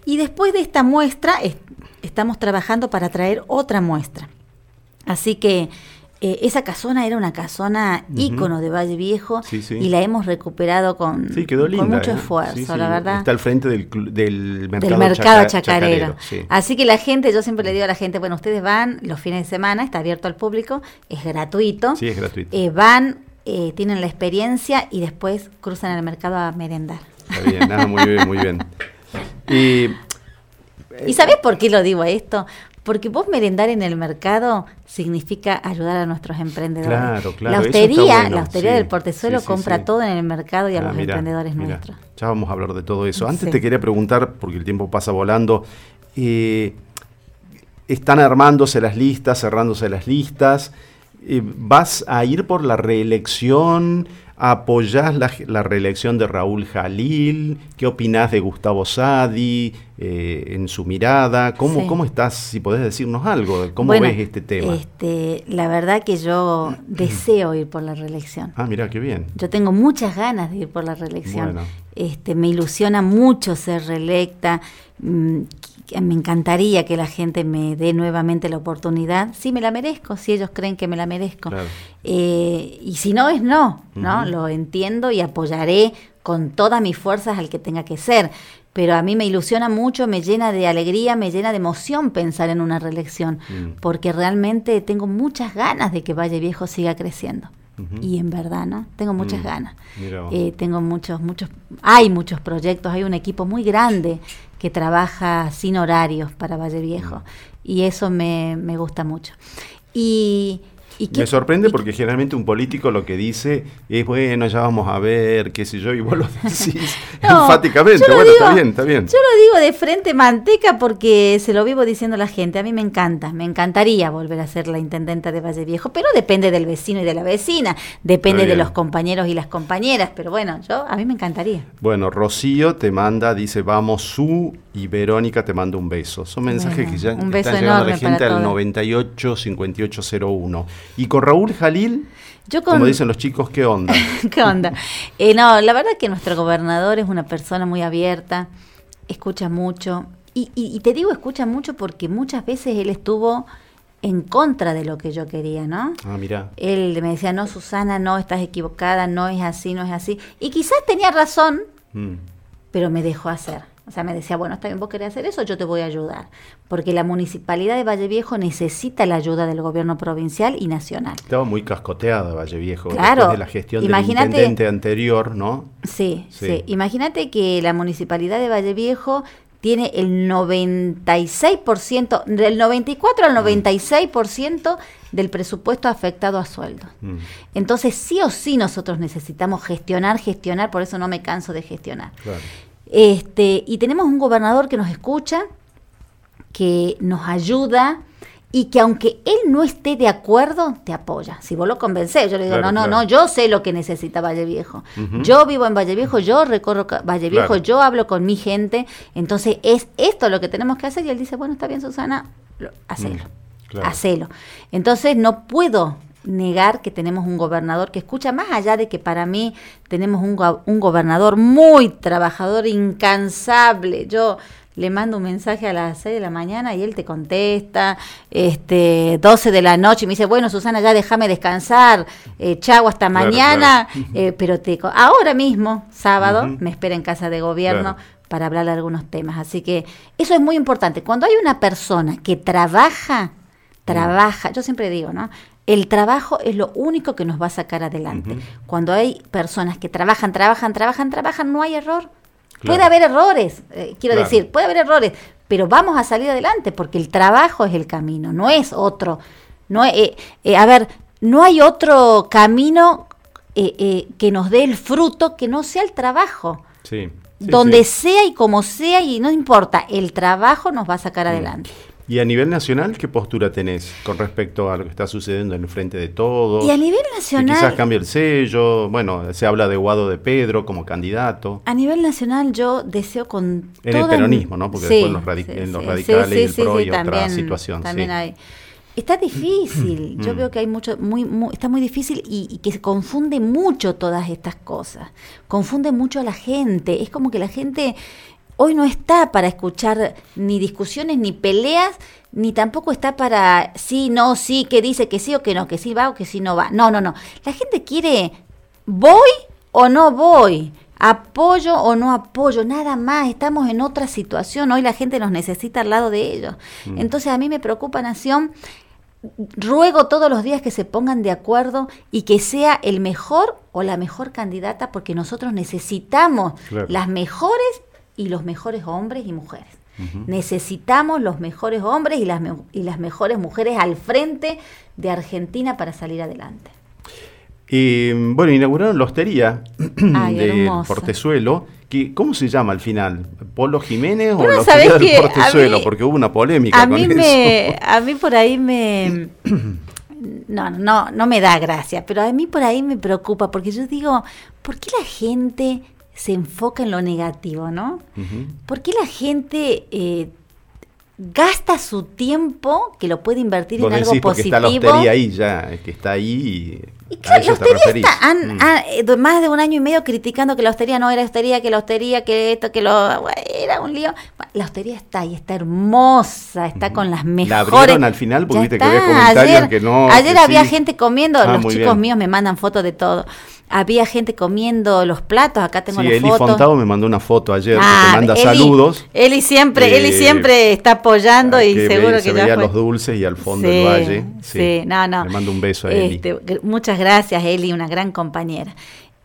Speaker 3: Y después de esta muestra estamos trabajando para traer otra muestra. Así que eh, esa casona era una casona ícono de Valle Viejo y la hemos recuperado con, mucho ¿eh? esfuerzo, la verdad.
Speaker 1: Está al frente del, del mercado, chacarero.
Speaker 3: Así que la gente, yo siempre le digo a la gente, bueno, ustedes van los fines de semana, está abierto al público, es gratuito.
Speaker 1: Sí, es gratuito.
Speaker 3: Eh, van, tienen la experiencia y después cruzan el mercado a merendar.
Speaker 1: Está bien, nada, muy bien, muy bien. [laughs] Y,
Speaker 3: ¿Y sabes por qué lo digo esto? Porque vos merendar en el mercado significa ayudar a nuestros emprendedores.
Speaker 1: Claro, claro.
Speaker 3: La hostería, la hostería del portezuelo compra todo en el mercado y a ah, los emprendedores nuestros.
Speaker 1: Ya vamos a hablar de todo eso. Antes te quería preguntar, porque el tiempo pasa volando, eh, están armándose las listas, cerrándose las listas. Eh, ¿Vas a ir por la reelección? ¿Apoyás la, reelección de Raúl Jalil? ¿Qué opinás de Gustavo Sadi eh, en su mirada? ¿Cómo, ¿Cómo estás, si podés decirnos algo? ¿Cómo ves este tema?
Speaker 3: Este, la verdad que yo [clears throat] deseo ir por la reelección.
Speaker 1: Ah, mira, qué bien.
Speaker 3: Yo tengo muchas ganas de ir por la reelección. Este, me ilusiona mucho ser reelecta. Mm, me encantaría que la gente me dé nuevamente la oportunidad. Sí, me la merezco, si ellos creen que me la merezco. Eh, y si no, es no, ¿no? Lo entiendo y apoyaré con todas mis fuerzas al que tenga que ser. Pero a mí me ilusiona mucho, me llena de alegría, me llena de emoción pensar en una reelección, mm. porque realmente tengo muchas ganas de que Valle Viejo siga creciendo. Y en verdad, ¿no? Tengo muchas mm. ganas. Eh, tengo muchos, muchos, hay muchos proyectos, hay un equipo muy grande que trabaja sin horarios para Valle Viejo. Mm. Y eso me, me gusta mucho. Y
Speaker 1: me sorprende porque generalmente un político lo que dice es, bueno, ya vamos a ver, qué sé yo, y vos lo [laughs] decís enfáticamente. Bueno, está bien, está bien.
Speaker 3: Yo lo digo de frente manteca porque se lo vivo diciendo a la gente. A mí me encanta, me encantaría volver a ser la intendenta de Valle Viejo, pero depende del vecino y de la vecina, depende de los compañeros y las compañeras, pero bueno, yo a mí me encantaría.
Speaker 1: Bueno, Rocío te manda, dice, vamos su y Verónica te manda un beso. Son mensajes que ya están llegando a la gente al 98 5801. Y con Raúl Jalil, como dicen los chicos, ¿qué onda? [laughs]
Speaker 3: ¿Qué onda? Eh, no, la verdad que nuestro gobernador es una persona muy abierta, escucha mucho. Y, y, te digo escucha mucho porque muchas veces él estuvo en contra de lo que yo quería, ¿no?
Speaker 1: Ah, mira.
Speaker 3: Él me decía, no, Susana, no, estás equivocada, no es así, no es así. Y quizás tenía razón, mm. pero me dejó hacer. O sea, me decía, bueno, está bien, vos querés hacer eso, yo te voy a ayudar. Porque la municipalidad de Valle Viejo necesita la ayuda del gobierno provincial y nacional.
Speaker 1: Estaba muy cascoteada Valle Viejo claro, de la gestión del intendente anterior, ¿no?
Speaker 3: Sí, sí. Imagínate que la municipalidad de Valle Viejo tiene el 96%, del 94 al 96% mm. del presupuesto afectado a sueldos. Mm. Entonces, sí o sí nosotros necesitamos gestionar, gestionar, por eso no me canso de gestionar. Claro. Este, y tenemos un gobernador que nos escucha, que nos ayuda y que aunque él no esté de acuerdo, te apoya. Si vos lo convencés, yo le digo, no, no, no, yo sé lo que necesita Valle Viejo. Yo vivo en Valle Viejo, yo recorro Valle Viejo, yo hablo con mi gente, entonces es esto lo que tenemos que hacer. Y él dice, bueno, está bien, Susana, hacelo, mm, hacelo. Entonces no puedo negar que tenemos un gobernador que escucha, más allá de que para mí tenemos un, un gobernador muy trabajador, incansable. Yo le mando un mensaje a las 6 de la mañana y él te contesta, este, 12 de la noche y me dice, bueno, Susana, ya déjame descansar, eh, chau, hasta mañana, eh, pero te, ahora mismo, sábado, me espera en casa de gobierno para hablar de algunos temas. Así que eso es muy importante. Cuando hay una persona que trabaja, trabaja, yo siempre digo, ¿no? El trabajo es lo único que nos va a sacar adelante. Cuando hay personas que trabajan, trabajan, trabajan, trabajan, no hay error. Puede haber errores, eh, quiero decir, puede haber errores, pero vamos a salir adelante porque el trabajo es el camino, no es otro. No, eh, eh, a ver, no hay otro camino que nos dé el fruto que no sea el trabajo. Sí. Donde sea y como sea y no importa, el trabajo nos va a sacar adelante.
Speaker 1: ¿Y a nivel nacional qué postura tenés con respecto a lo que está sucediendo en el frente de todos?
Speaker 3: Y a nivel nacional...
Speaker 1: quizás cambia el sello, bueno, se habla de Guado de Pedro como candidato.
Speaker 3: A nivel nacional yo deseo con...
Speaker 1: En el peronismo, ¿no? Porque después en los, radicales y el PRO y otra situación.
Speaker 3: También hay... Está difícil, [clears throat] yo mm. veo que hay mucho, muy, está muy difícil y, y, que se confunde mucho todas estas cosas, confunde mucho a la gente, es como que la gente hoy no está para escuchar ni discusiones ni peleas, ni tampoco está para sí, no, sí, que dice que sí o que no, que sí va o que sí no va. No, no, no. La gente quiere voy o no voy. Apoyo o no apoyo, nada más, estamos en otra situación, hoy la gente nos necesita al lado de ellos. Mm. Entonces a mí me preocupa Nación, ruego todos los días que se pongan de acuerdo y que sea el mejor o la mejor candidata porque nosotros necesitamos las mejores y los mejores hombres y mujeres. Necesitamos los mejores hombres y las, y las mejores mujeres al frente de Argentina para salir adelante.
Speaker 1: Y bueno, inauguraron la hostería [clears throat] de Portezuelo. Que, ¿Cómo se llama al final? ¿Polo Jiménez o la hostería del Portezuelo? Porque hubo una polémica
Speaker 3: a mí me, [laughs] A mí por ahí me... No, no, no me da gracia, pero a mí por ahí me preocupa, porque yo digo, ¿por qué la gente se enfoca en lo negativo, ¿no? ¿Por qué la gente eh, gasta su tiempo que lo puede invertir en algo positivo.
Speaker 1: Está la hostería ahí ya, que está ahí
Speaker 3: y que la hostería está, han, mm. eh, más de un año y medio criticando que la hostería no era hostería, que la hostería, que esto, que lo era un lío. La hostería está y está hermosa, está con las mejores. La
Speaker 1: abrieron al final porque viste que había comentarios
Speaker 3: ayer,
Speaker 1: que no.
Speaker 3: Ayer había gente comiendo, ah, los chicos míos me mandan fotos de todo había gente comiendo los platos, acá tengo sí, la Eli
Speaker 1: Fontavo me mandó una foto ayer, ah, que manda saludos.
Speaker 3: Eli siempre, Eli siempre está apoyando y seguro que
Speaker 1: se
Speaker 3: ya
Speaker 1: veía los dulces y al fondo el valle.
Speaker 3: Sí, no, no.
Speaker 1: Le mando un beso a Eli.
Speaker 3: Este, muchas gracias, Eli, una gran compañera.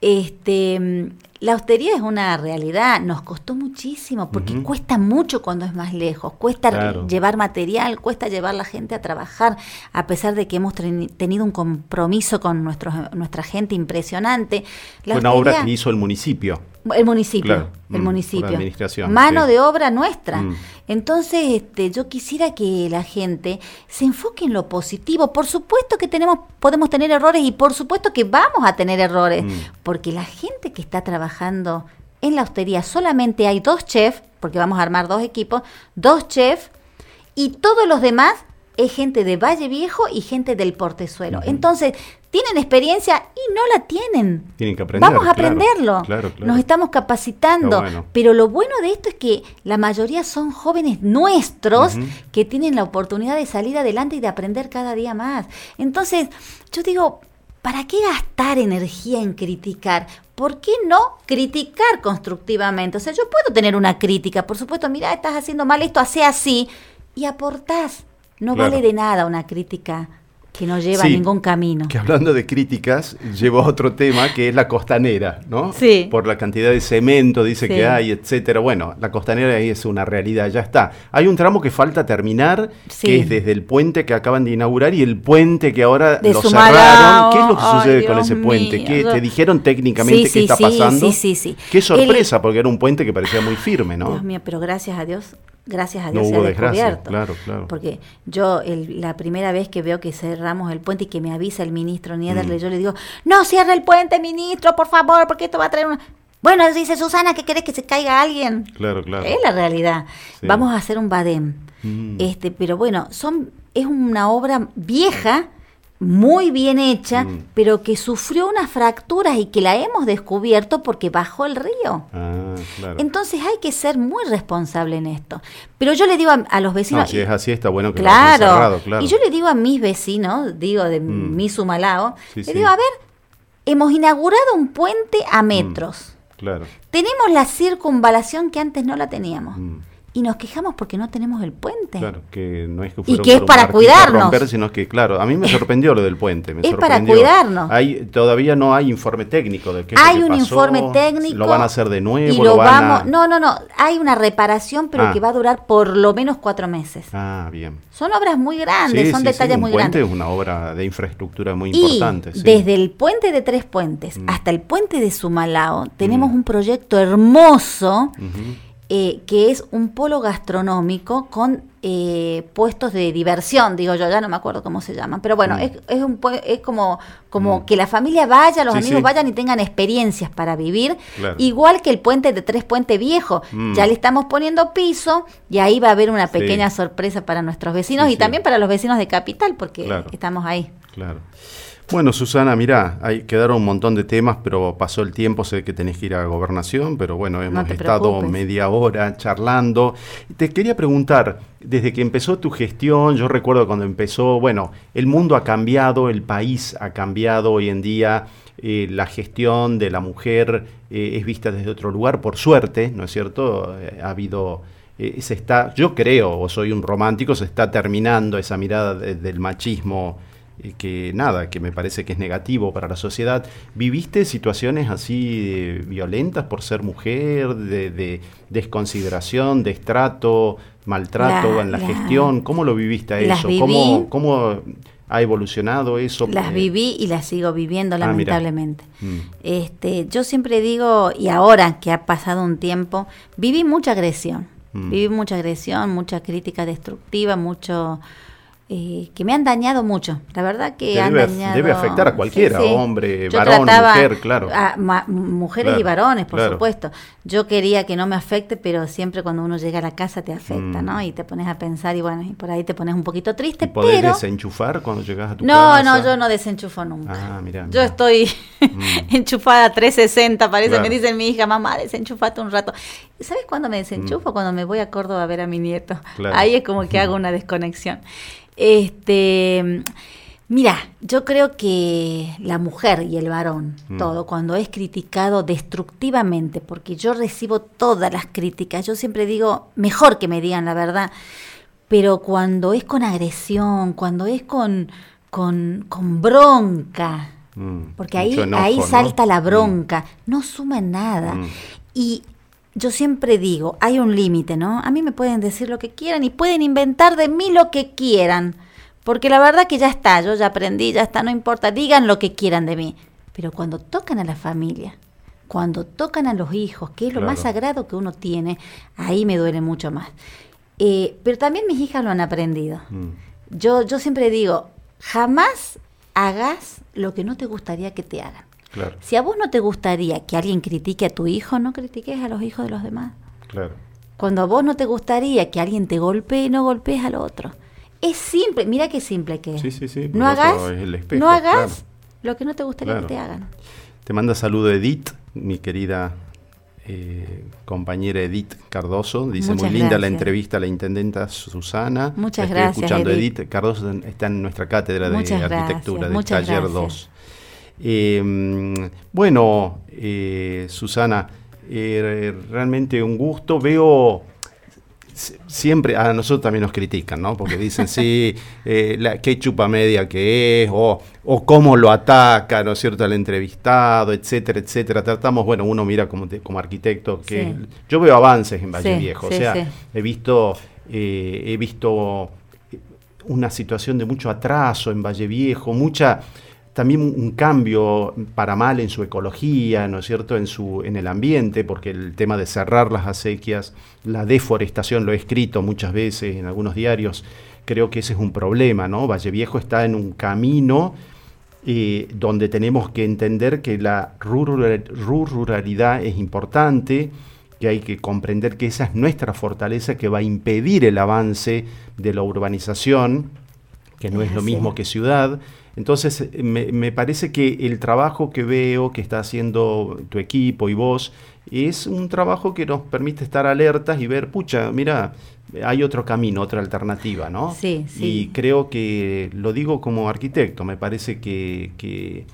Speaker 3: Este, la austeridad es una realidad, nos costó muchísimo, porque cuesta mucho cuando es más lejos, cuesta llevar material, cuesta llevar la gente a trabajar, a pesar de que hemos tenido un compromiso con nuestra gente impresionante.
Speaker 1: Fue una obra que hizo el municipio.
Speaker 3: El municipio, el mm, municipio. Mano de obra nuestra. Mm. Entonces, este, yo quisiera que la gente se enfoque en lo positivo. Por supuesto que tenemos, podemos tener errores y por supuesto que vamos a tener errores, mm. porque la gente que está trabajando en la hostería solamente hay dos chefs, porque vamos a armar dos equipos, dos chefs y todos los demás es gente de Valle Viejo y gente del Portezuelo. Entonces, tienen experiencia y no la tienen.
Speaker 1: Tienen que aprender.
Speaker 3: Vamos a aprenderlo. Nos estamos capacitando. Pero lo bueno de esto es que la mayoría son jóvenes nuestros que tienen la oportunidad de salir adelante y de aprender cada día más. Entonces, yo digo, ¿para qué gastar energía en criticar? ¿Por qué no criticar constructivamente? O sea, yo puedo tener una crítica, por supuesto, mira, estás haciendo mal esto, hace así, y aportás. No vale de nada una crítica que no lleva a ningún camino.
Speaker 1: Que hablando de críticas, llevo a otro tema que es la costanera, ¿no?
Speaker 3: Sí.
Speaker 1: Por la cantidad de cemento, dice que hay, etcétera. Bueno, la costanera ahí es una realidad, ya está. Hay un tramo que falta terminar, que es desde el puente que acaban de inaugurar y el puente que ahora lo cerraron. ¿Qué es lo que sucede con ese puente? ¿Qué, ¿Te dijeron técnicamente qué está pasando?
Speaker 3: Sí, sí, sí.
Speaker 1: Qué sorpresa, porque era un puente que parecía muy firme, ¿no?
Speaker 3: Dios mío, pero gracias a Dios gracias a Dios se ha descubierto.
Speaker 1: Claro, claro.
Speaker 3: Porque yo la primera vez que veo que cerramos el puente y que me avisa el ministro Niederle, mm. yo le digo, no cierre el puente, ministro, por favor, porque esto va a traer una... Bueno, dice Susana, ¿qué querés que se caiga alguien?
Speaker 1: Claro, claro.
Speaker 3: Es la realidad. Vamos a hacer un badem. Mm. Este, pero bueno, son es una obra vieja muy bien hecha, mm. pero que sufrió unas fracturas y que la hemos descubierto porque bajó el río.
Speaker 1: Ah,
Speaker 3: Entonces hay que ser muy responsable en esto. Pero yo le digo a, los vecinos...
Speaker 1: si es así, está bueno que
Speaker 3: claro,
Speaker 1: lo cerrado, claro.
Speaker 3: Y yo le digo a mis vecinos, digo de mm. mi Sumalao, le digo, a ver, hemos inaugurado un puente a mm, metros.
Speaker 1: claro.
Speaker 3: Tenemos la circunvalación que antes no la teníamos y nos quejamos porque no tenemos el puente.
Speaker 1: Claro, que no es que
Speaker 3: Y que es para cuidarnos.
Speaker 1: Romper, sino que, claro, a mí me [laughs] sorprendió lo del puente.
Speaker 3: es para cuidarnos.
Speaker 1: Hay, todavía no hay informe técnico de qué
Speaker 3: Hay un informe técnico.
Speaker 1: Lo van a hacer de nuevo.
Speaker 3: Y lo, vamos. No, no, no. Hay una reparación, pero ah. que va a durar por lo menos cuatro meses.
Speaker 1: Ah, bien.
Speaker 3: Son obras muy grandes, son detalles muy grandes.
Speaker 1: El puente es una obra de infraestructura muy importante.
Speaker 3: Desde el puente de Tres Puentes mm. hasta el puente de Sumalao, tenemos mm. un proyecto hermoso. Eh, que es un polo gastronómico con eh, puestos de diversión, digo yo, ya no me acuerdo cómo se llaman, pero bueno, mm. es, es, un, es como, como mm. que la familia vaya, los amigos vayan y tengan experiencias para vivir, igual que el puente de Tres Puente Viejo, mm. ya le estamos poniendo piso y ahí va a haber una pequeña sorpresa para nuestros vecinos y también para los vecinos de Capital, porque estamos ahí.
Speaker 1: Claro. Bueno, Susana, mira, hay, quedaron un montón de temas, pero pasó el tiempo, sé que tenés que ir a gobernación, pero bueno, hemos estado media hora charlando. Te quería preguntar, desde que empezó tu gestión, yo recuerdo cuando empezó, bueno, el mundo ha cambiado, el país ha cambiado hoy en día, eh, la gestión de la mujer eh, es vista desde otro lugar, por suerte, ¿no es cierto? Eh, ha habido... se está, yo creo, o soy un romántico, se está terminando esa mirada del machismo que nada, que me parece que es negativo para la sociedad. ¿Viviste situaciones así violentas por ser mujer, de, desconsideración, destrato, maltrato en la, gestión? ¿Cómo lo viviste a eso? ¿Cómo, ¿Cómo, ha evolucionado eso?
Speaker 3: Las viví y las sigo viviendo, ah, lamentablemente. Mm. Este, yo siempre digo, y ahora que ha pasado un tiempo, viví mucha agresión. Mm. Viví mucha agresión, mucha crítica destructiva, mucho eh, que me han dañado mucho. La verdad que
Speaker 1: Te
Speaker 3: han
Speaker 1: debe,
Speaker 3: dañado.
Speaker 1: debe afectar a cualquiera,
Speaker 3: Sí, sí.
Speaker 1: hombre,
Speaker 3: Yo
Speaker 1: varón, mujer, claro.
Speaker 3: a ma- mujeres y
Speaker 1: Claro,
Speaker 3: varones, por
Speaker 1: claro.
Speaker 3: supuesto. Yo quería que no me afecte, pero siempre cuando uno llega a la casa te afecta,
Speaker 1: Mm.
Speaker 3: ¿no? Y te pones a pensar y bueno, y por ahí te pones un poquito
Speaker 1: ¿Y
Speaker 3: triste,
Speaker 1: podés
Speaker 3: pero...
Speaker 1: desenchufar cuando llegas a tu
Speaker 3: No,
Speaker 1: casa?
Speaker 3: no, yo no desenchufo nunca.
Speaker 1: Ah, mirá,
Speaker 3: Yo
Speaker 1: mirá.
Speaker 3: estoy [laughs] enchufada a 360, parece.
Speaker 1: Claro.
Speaker 3: Me dice mi hija, mamá, desenchufate un rato. ¿Sabes cuándo me desenchufo? Cuando me voy a Córdoba a ver a mi nieto.
Speaker 1: Mm. Claro.
Speaker 3: Ahí es como que hago una desconexión. Este. Mira, yo creo que la mujer y el varón,
Speaker 1: Mm.
Speaker 3: todo, cuando es criticado destructivamente, porque yo recibo todas las críticas, yo siempre digo, mejor que me digan la verdad, pero cuando es con agresión, cuando es con, con, con bronca,
Speaker 1: Mm,
Speaker 3: porque ahí,
Speaker 1: enojo,
Speaker 3: ahí
Speaker 1: ¿no?
Speaker 3: salta la
Speaker 1: Mm.
Speaker 3: bronca, no suma en nada.
Speaker 1: Mm.
Speaker 3: Y yo siempre digo, hay un límite, ¿no? A mí me pueden decir lo que quieran y pueden inventar de mí lo que quieran, porque la verdad que ya está, yo ya aprendí, ya está, no importa, digan lo que quieran de mí. Pero cuando tocan a la familia, cuando tocan a los hijos, que es lo más sagrado que uno tiene, ahí me duele mucho más. Eh, pero también mis hijas lo han aprendido.
Speaker 1: Mm.
Speaker 3: Yo, yo siempre digo, jamás hagas lo que no te gustaría que te hagan.
Speaker 1: Claro,
Speaker 3: Si a vos no te gustaría que alguien critique a tu hijo, no critiques a los hijos de los demás.
Speaker 1: claro.
Speaker 3: Cuando a vos no te gustaría que alguien te golpee, no golpees al otro. Es simple, mira qué simple que es.
Speaker 1: Sí, sí, sí,
Speaker 3: No hagas,
Speaker 1: es el espejo,
Speaker 3: no hagas
Speaker 1: claro.
Speaker 3: lo que no te gustaría
Speaker 1: Claro.
Speaker 3: que te hagan.
Speaker 1: Te manda saludo Edith, mi querida eh, compañera Edith Cardoso. Dice,
Speaker 3: Muchas
Speaker 1: muy linda la entrevista a la intendenta Susana.
Speaker 3: Muchas
Speaker 1: Estoy
Speaker 3: gracias,
Speaker 1: escuchando
Speaker 3: Edith.
Speaker 1: Edith. Cardoso está en nuestra cátedra de arquitectura
Speaker 3: gracias,
Speaker 1: del
Speaker 3: muchas
Speaker 1: taller
Speaker 3: gracias.
Speaker 1: 2. Eh, bueno, eh, Susana, eh, realmente un gusto. Veo si- siempre, a nosotros también nos critican, ¿no? Porque dicen, sí, [laughs] eh, la, qué chupa media que es, o, o cómo lo ataca, ¿no es cierto?, al entrevistado, etcétera, etcétera. Tratamos, bueno, uno mira como, como arquitecto, que
Speaker 3: Sí.
Speaker 1: yo veo avances en Valle
Speaker 3: Sí,
Speaker 1: Viejo,
Speaker 3: sí,
Speaker 1: o sea, he visto, eh, he visto una situación de mucho atraso en Valle Viejo, mucha también un cambio para mal en su ecología, ¿no es cierto?, en su en el ambiente, porque el tema de cerrar las acequias, la deforestación lo he escrito muchas veces en algunos diarios, creo que ese es un problema, ¿no? Valle Viejo está en un camino eh, donde tenemos que entender que la rural- ruralidad es importante, que hay que comprender que esa es nuestra fortaleza que va a impedir el avance de la urbanización, que no es lo
Speaker 3: Así
Speaker 1: mismo
Speaker 3: es.
Speaker 1: que ciudad. Entonces, me, me parece que el trabajo que veo que está haciendo tu equipo y vos es un trabajo que nos permite estar alertas y ver, pucha, mira, hay otro camino, otra alternativa, ¿no?
Speaker 3: Sí, sí.
Speaker 1: Y creo que, lo digo como arquitecto, me parece que, que,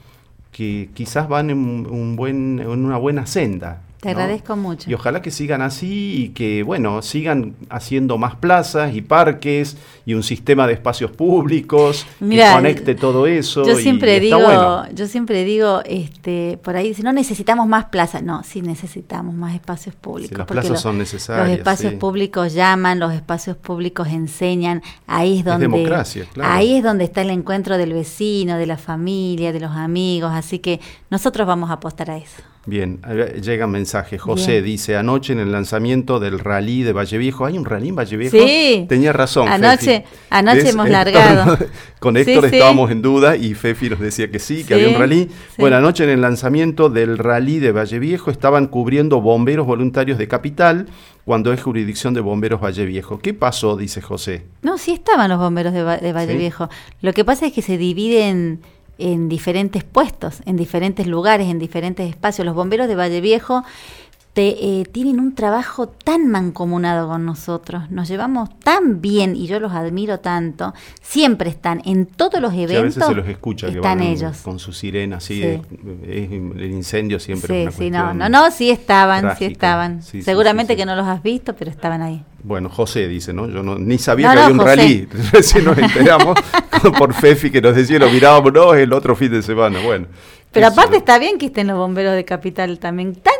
Speaker 1: que quizás van en, un buen, en una buena senda.
Speaker 3: Te
Speaker 1: ¿no?
Speaker 3: agradezco mucho.
Speaker 1: Y ojalá que sigan así y que, bueno, sigan haciendo más plazas y parques y un sistema de espacios públicos que conecte todo eso.
Speaker 3: Yo siempre
Speaker 1: y
Speaker 3: digo,
Speaker 1: bueno.
Speaker 3: yo siempre digo, este, por ahí dice, no necesitamos más plazas, no, sí necesitamos más espacios públicos.
Speaker 1: Sí, las plazas
Speaker 3: lo-
Speaker 1: son necesarias.
Speaker 3: Los espacios
Speaker 1: sí.
Speaker 3: públicos llaman, los espacios públicos enseñan, ahí es donde
Speaker 1: democracia, claro.
Speaker 3: ahí es donde está el encuentro del vecino, de la familia, de los amigos, así que nosotros vamos a apostar a eso.
Speaker 1: Bien, llega un mensaje. José
Speaker 3: Bien.
Speaker 1: dice, anoche en el lanzamiento del rally de Valle Viejo, ¿hay un rally en Valle Viejo?
Speaker 3: Sí.
Speaker 1: Tenía razón.
Speaker 3: Anoche-
Speaker 1: Fefi.
Speaker 3: anoche
Speaker 1: ¿Ves?
Speaker 3: hemos
Speaker 1: Héctor,
Speaker 3: largado. [laughs]
Speaker 1: Con Héctor
Speaker 3: sí.
Speaker 1: estábamos en duda y Fefi nos decía que sí, que
Speaker 3: Sí,
Speaker 1: había un rally. Bueno, anoche en el lanzamiento del rally de Valle Viejo estaban cubriendo bomberos voluntarios de Capital cuando es jurisdicción de bomberos Valle Viejo. ¿Qué pasó? Dice José.
Speaker 3: No, sí estaban los bomberos de, de Valle
Speaker 1: ¿Sí?
Speaker 3: Viejo. Lo que pasa es que se dividen en diferentes puestos, en diferentes lugares, en diferentes espacios. Los bomberos de Valle Viejo te, eh, tienen un trabajo tan mancomunado con nosotros, nos llevamos tan bien y yo los admiro tanto. Siempre están en todos los
Speaker 1: Sí,
Speaker 3: eventos.
Speaker 1: a veces se los escucha que
Speaker 3: están
Speaker 1: van
Speaker 3: ellos.
Speaker 1: con su sirena, así,
Speaker 3: Sí.
Speaker 1: es- es- el incendio siempre
Speaker 3: Sí,
Speaker 1: es una
Speaker 3: sí, no, no, no, sí estaban,
Speaker 1: trágica.
Speaker 3: sí estaban.
Speaker 1: Sí, sí,
Speaker 3: Seguramente
Speaker 1: sí, sí.
Speaker 3: que no los has visto, pero estaban ahí.
Speaker 1: Bueno, José dice, ¿no? Yo no, ni sabía
Speaker 3: No,
Speaker 1: que había un
Speaker 3: José.
Speaker 1: rally. [laughs] Recién nos enteramos [laughs] por Fefi que nos decía, lo mirábamos no, el otro fin de semana. Bueno.
Speaker 3: Pero aparte está bien que estén los bomberos de Capital también. Tan,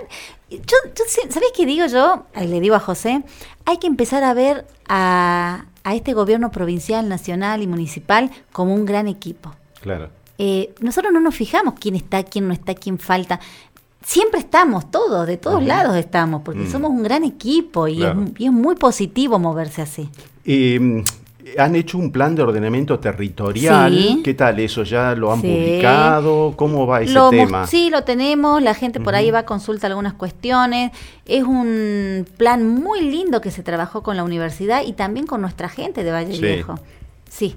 Speaker 3: yo, yo ¿Sabés qué digo yo? Ahí Le digo a José, hay que empezar a ver a, a este gobierno provincial, nacional y municipal como un gran equipo.
Speaker 1: Claro.
Speaker 3: Eh, nosotros no nos fijamos quién está, quién no está, quién falta. Siempre estamos, todos, de todos lados estamos, porque
Speaker 1: Mm.
Speaker 3: somos un gran equipo y,
Speaker 1: Claro.
Speaker 3: es, y es muy positivo moverse así.
Speaker 1: Eh, Han hecho un plan de ordenamiento territorial.
Speaker 3: Sí.
Speaker 1: ¿Qué tal eso? ¿Ya lo han
Speaker 3: Sí.
Speaker 1: publicado? ¿Cómo va ese
Speaker 3: Lo
Speaker 1: tema?
Speaker 3: Sí, lo tenemos, la gente por ahí va a consulta algunas cuestiones. Es un plan muy lindo que se trabajó con la universidad y también con nuestra gente de Valle
Speaker 1: Sí.
Speaker 3: Viejo. Sí.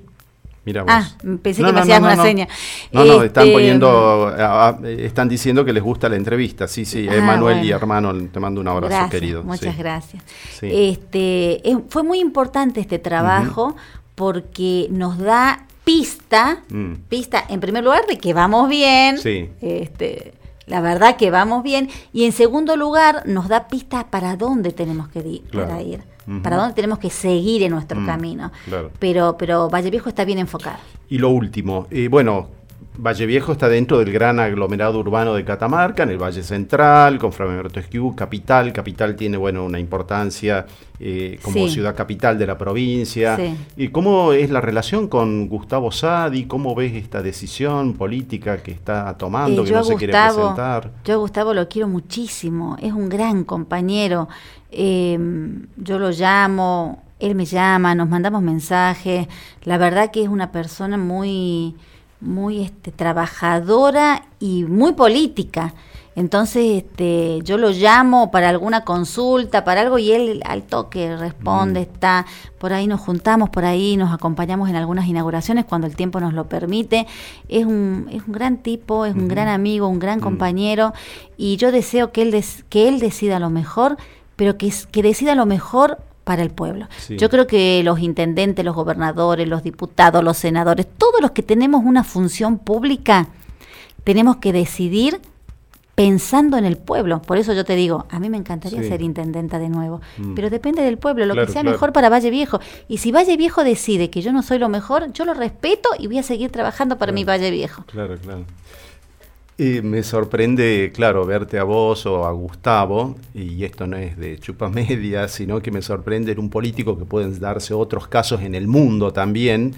Speaker 1: Mira vos.
Speaker 3: Ah, pensé que me hacías una seña.
Speaker 1: No, no, están
Speaker 3: Este,
Speaker 1: poniendo, ah, ah, están diciendo que les gusta la entrevista. Sí, sí,
Speaker 3: Ah,
Speaker 1: Emanuel y
Speaker 3: bueno.
Speaker 1: hermano, te mando un abrazo,
Speaker 3: Gracias,
Speaker 1: querido.
Speaker 3: Muchas
Speaker 1: Sí.
Speaker 3: gracias.
Speaker 1: Sí.
Speaker 3: Este, es- fue muy importante este trabajo porque nos da pista,
Speaker 1: Mm.
Speaker 3: pista en primer lugar de que vamos bien,
Speaker 1: Sí.
Speaker 3: este, la verdad que vamos bien, y en segundo lugar nos da pistas para dónde tenemos que
Speaker 1: Claro.
Speaker 3: para ir, Para dónde tenemos que seguir en nuestro
Speaker 1: Mm,
Speaker 3: camino.
Speaker 1: claro.
Speaker 3: Pero, pero Valle Viejo está bien enfocado.
Speaker 1: Y lo último, eh, bueno, Valle Viejo está dentro del gran aglomerado urbano de Catamarca, en el Valle Central, con Fray Alberto Esquiú, capital. Capital tiene, bueno, una importancia eh, como
Speaker 3: Sí.
Speaker 1: ciudad capital de la provincia.
Speaker 3: Sí.
Speaker 1: ¿Y cómo es la relación con Gustavo Sadi? ¿Cómo ves esta decisión política que está tomando,
Speaker 3: Eh,
Speaker 1: que no se quiere presentar?
Speaker 3: Yo a Gustavo lo quiero muchísimo, es un gran compañero. Eh, yo lo llamo, él me llama, nos mandamos mensajes. La verdad que es una persona muy, muy este, trabajadora y muy política. Entonces, este, yo lo llamo para alguna consulta, para algo, y él al toque responde, está, por ahí nos juntamos, por ahí nos acompañamos en algunas inauguraciones cuando el tiempo nos lo permite. Es un, es un gran tipo, es un gran amigo, un gran compañero, y yo deseo que él, des- que él decida lo mejor, pero que, decida lo mejor para el pueblo.
Speaker 1: Sí.
Speaker 3: Yo creo que los intendentes, los gobernadores, los diputados, los senadores, todos los que tenemos una función pública, tenemos que decidir pensando en el pueblo. Por eso yo te digo, a mí me encantaría
Speaker 1: Sí.
Speaker 3: ser intendenta de nuevo,
Speaker 1: Mm.
Speaker 3: pero depende del pueblo, lo
Speaker 1: Claro,
Speaker 3: que sea
Speaker 1: claro.
Speaker 3: mejor para Valle Viejo. Y si Valle Viejo decide que yo no soy lo mejor, yo lo respeto y voy a seguir trabajando para mi Valle Viejo.
Speaker 1: Claro, claro. Me sorprende, claro, verte a vos o a Gustavo, y esto no es de chupa media, sino que me sorprende en un político que pueden darse otros casos en el mundo también,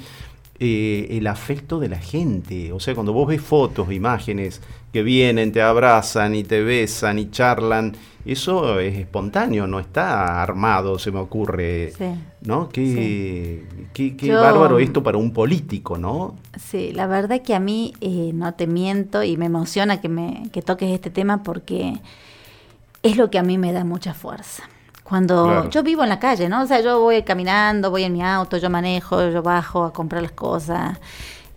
Speaker 1: eh, el afecto de la gente. O sea, cuando vos ves fotos, imágenes que vienen, te abrazan y te besan y charlan, eso es espontáneo, no está armado, se me ocurre.
Speaker 3: Sí.
Speaker 1: ¿No? Qué, qué, qué
Speaker 3: Yo-
Speaker 1: bárbaro esto para un político, ¿no?
Speaker 3: Sí, la verdad que a mí eh, no te miento y me emociona que me que toques este tema porque es lo que a mí me da mucha fuerza. Cuando
Speaker 1: Claro.
Speaker 3: yo vivo en la calle, ¿no? O sea, yo voy caminando, voy en mi auto, yo manejo, yo bajo a comprar las cosas,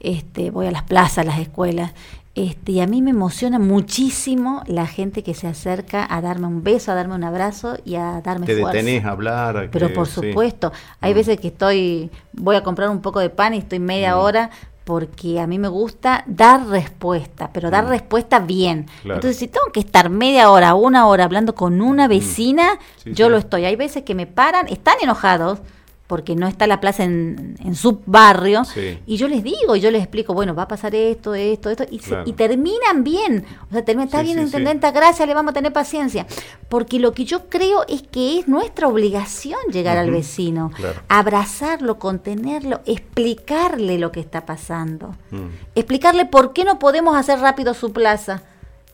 Speaker 3: este, voy a las plazas, a las escuelas. Este, y a mí me emociona muchísimo la gente que se acerca a darme un beso, a darme un abrazo y a darme
Speaker 1: Te
Speaker 3: fuerza.
Speaker 1: detenés a hablar. a
Speaker 3: Pero
Speaker 1: que-
Speaker 3: por
Speaker 1: sí.
Speaker 3: supuesto, hay
Speaker 1: Mm.
Speaker 3: veces que estoy, voy a comprar un poco de pan y estoy media
Speaker 1: Mm.
Speaker 3: hora porque a mí me gusta dar respuesta, pero dar
Speaker 1: Mm.
Speaker 3: respuesta bien.
Speaker 1: Claro.
Speaker 3: Entonces, si tengo que estar media hora, una hora hablando con una vecina,
Speaker 1: Mm. Sí,
Speaker 3: yo
Speaker 1: sí.
Speaker 3: lo estoy. Hay veces que me paran, están enojados porque no está la plaza en, en su barrio,
Speaker 1: Sí.
Speaker 3: y yo les digo, y yo les explico, bueno, va a pasar esto, esto, esto, y, se- y terminan bien. O sea, termina, está
Speaker 1: Sí,
Speaker 3: bien,
Speaker 1: sí,
Speaker 3: intendenta, gracias, le vamos a tener paciencia. Porque lo que yo creo es que es nuestra obligación llegar al vecino,
Speaker 1: claro.
Speaker 3: abrazarlo, contenerlo, explicarle lo que está pasando,
Speaker 1: Mm.
Speaker 3: explicarle por qué no podemos hacer rápido su plaza.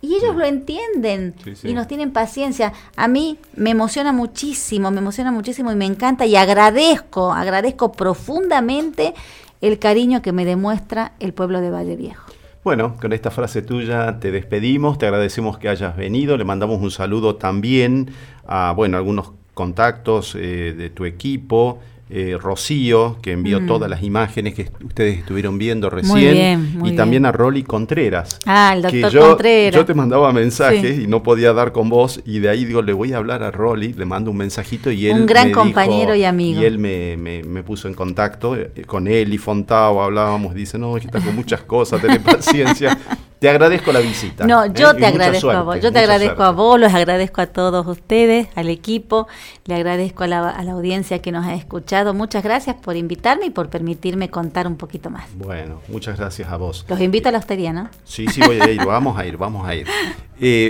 Speaker 3: Y ellos lo entienden
Speaker 1: Sí, sí.
Speaker 3: y nos tienen paciencia. A mí me emociona muchísimo, me emociona muchísimo y me encanta y agradezco, agradezco profundamente el cariño que me demuestra el pueblo de Valle Viejo.
Speaker 1: Bueno, con esta frase tuya te despedimos, te agradecemos que hayas venido, le mandamos un saludo también a, bueno, algunos contactos eh, de tu equipo, eh, Rocío, que envió
Speaker 3: Mm.
Speaker 1: todas las imágenes que ustedes estuvieron viendo recién,
Speaker 3: bien, muy
Speaker 1: y también
Speaker 3: bien.
Speaker 1: a Rolly Contreras.
Speaker 3: Ah, el
Speaker 1: que
Speaker 3: doctor
Speaker 1: yo,
Speaker 3: Contreras.
Speaker 1: yo te mandaba mensajes
Speaker 3: Sí.
Speaker 1: y no podía dar con vos y de ahí digo, le voy a hablar a Rolly, le mando un mensajito y él
Speaker 3: Un gran
Speaker 1: me dijo-
Speaker 3: compañero y amigo.
Speaker 1: Y él me, me- me puso en contacto eh, con él y Fontao, hablábamos, dice, no, es que está con muchas cosas, ten [laughs] paciencia. Te agradezco la visita.
Speaker 3: No,
Speaker 1: ¿eh?
Speaker 3: yo te agradezco a vos, yo te agradezco
Speaker 1: suerte.
Speaker 3: a vos, los agradezco a todos ustedes, al equipo, le agradezco a la, a la audiencia que nos ha escuchado. Muchas gracias por invitarme y por permitirme contar un poquito más.
Speaker 1: Bueno, muchas gracias a vos.
Speaker 3: Los invito a la hostería, ¿no?
Speaker 1: Sí, sí, voy a ir, vamos a ir, vamos a ir. Eh, [laughs]